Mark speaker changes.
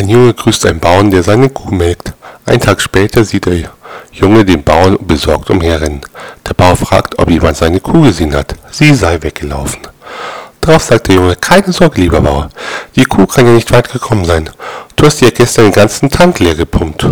Speaker 1: Ein Junge grüßt einen Bauern, der seine Kuh melkt. Einen Tag später sieht der Junge den Bauern besorgt umherrennen. Der Bauer fragt, ob jemand seine Kuh gesehen hat. Sie sei weggelaufen. Darauf sagt der Junge, keine Sorge, lieber Bauer. Die Kuh kann ja nicht weit gekommen sein. Du hast ja gestern den ganzen Tank leer gepumpt.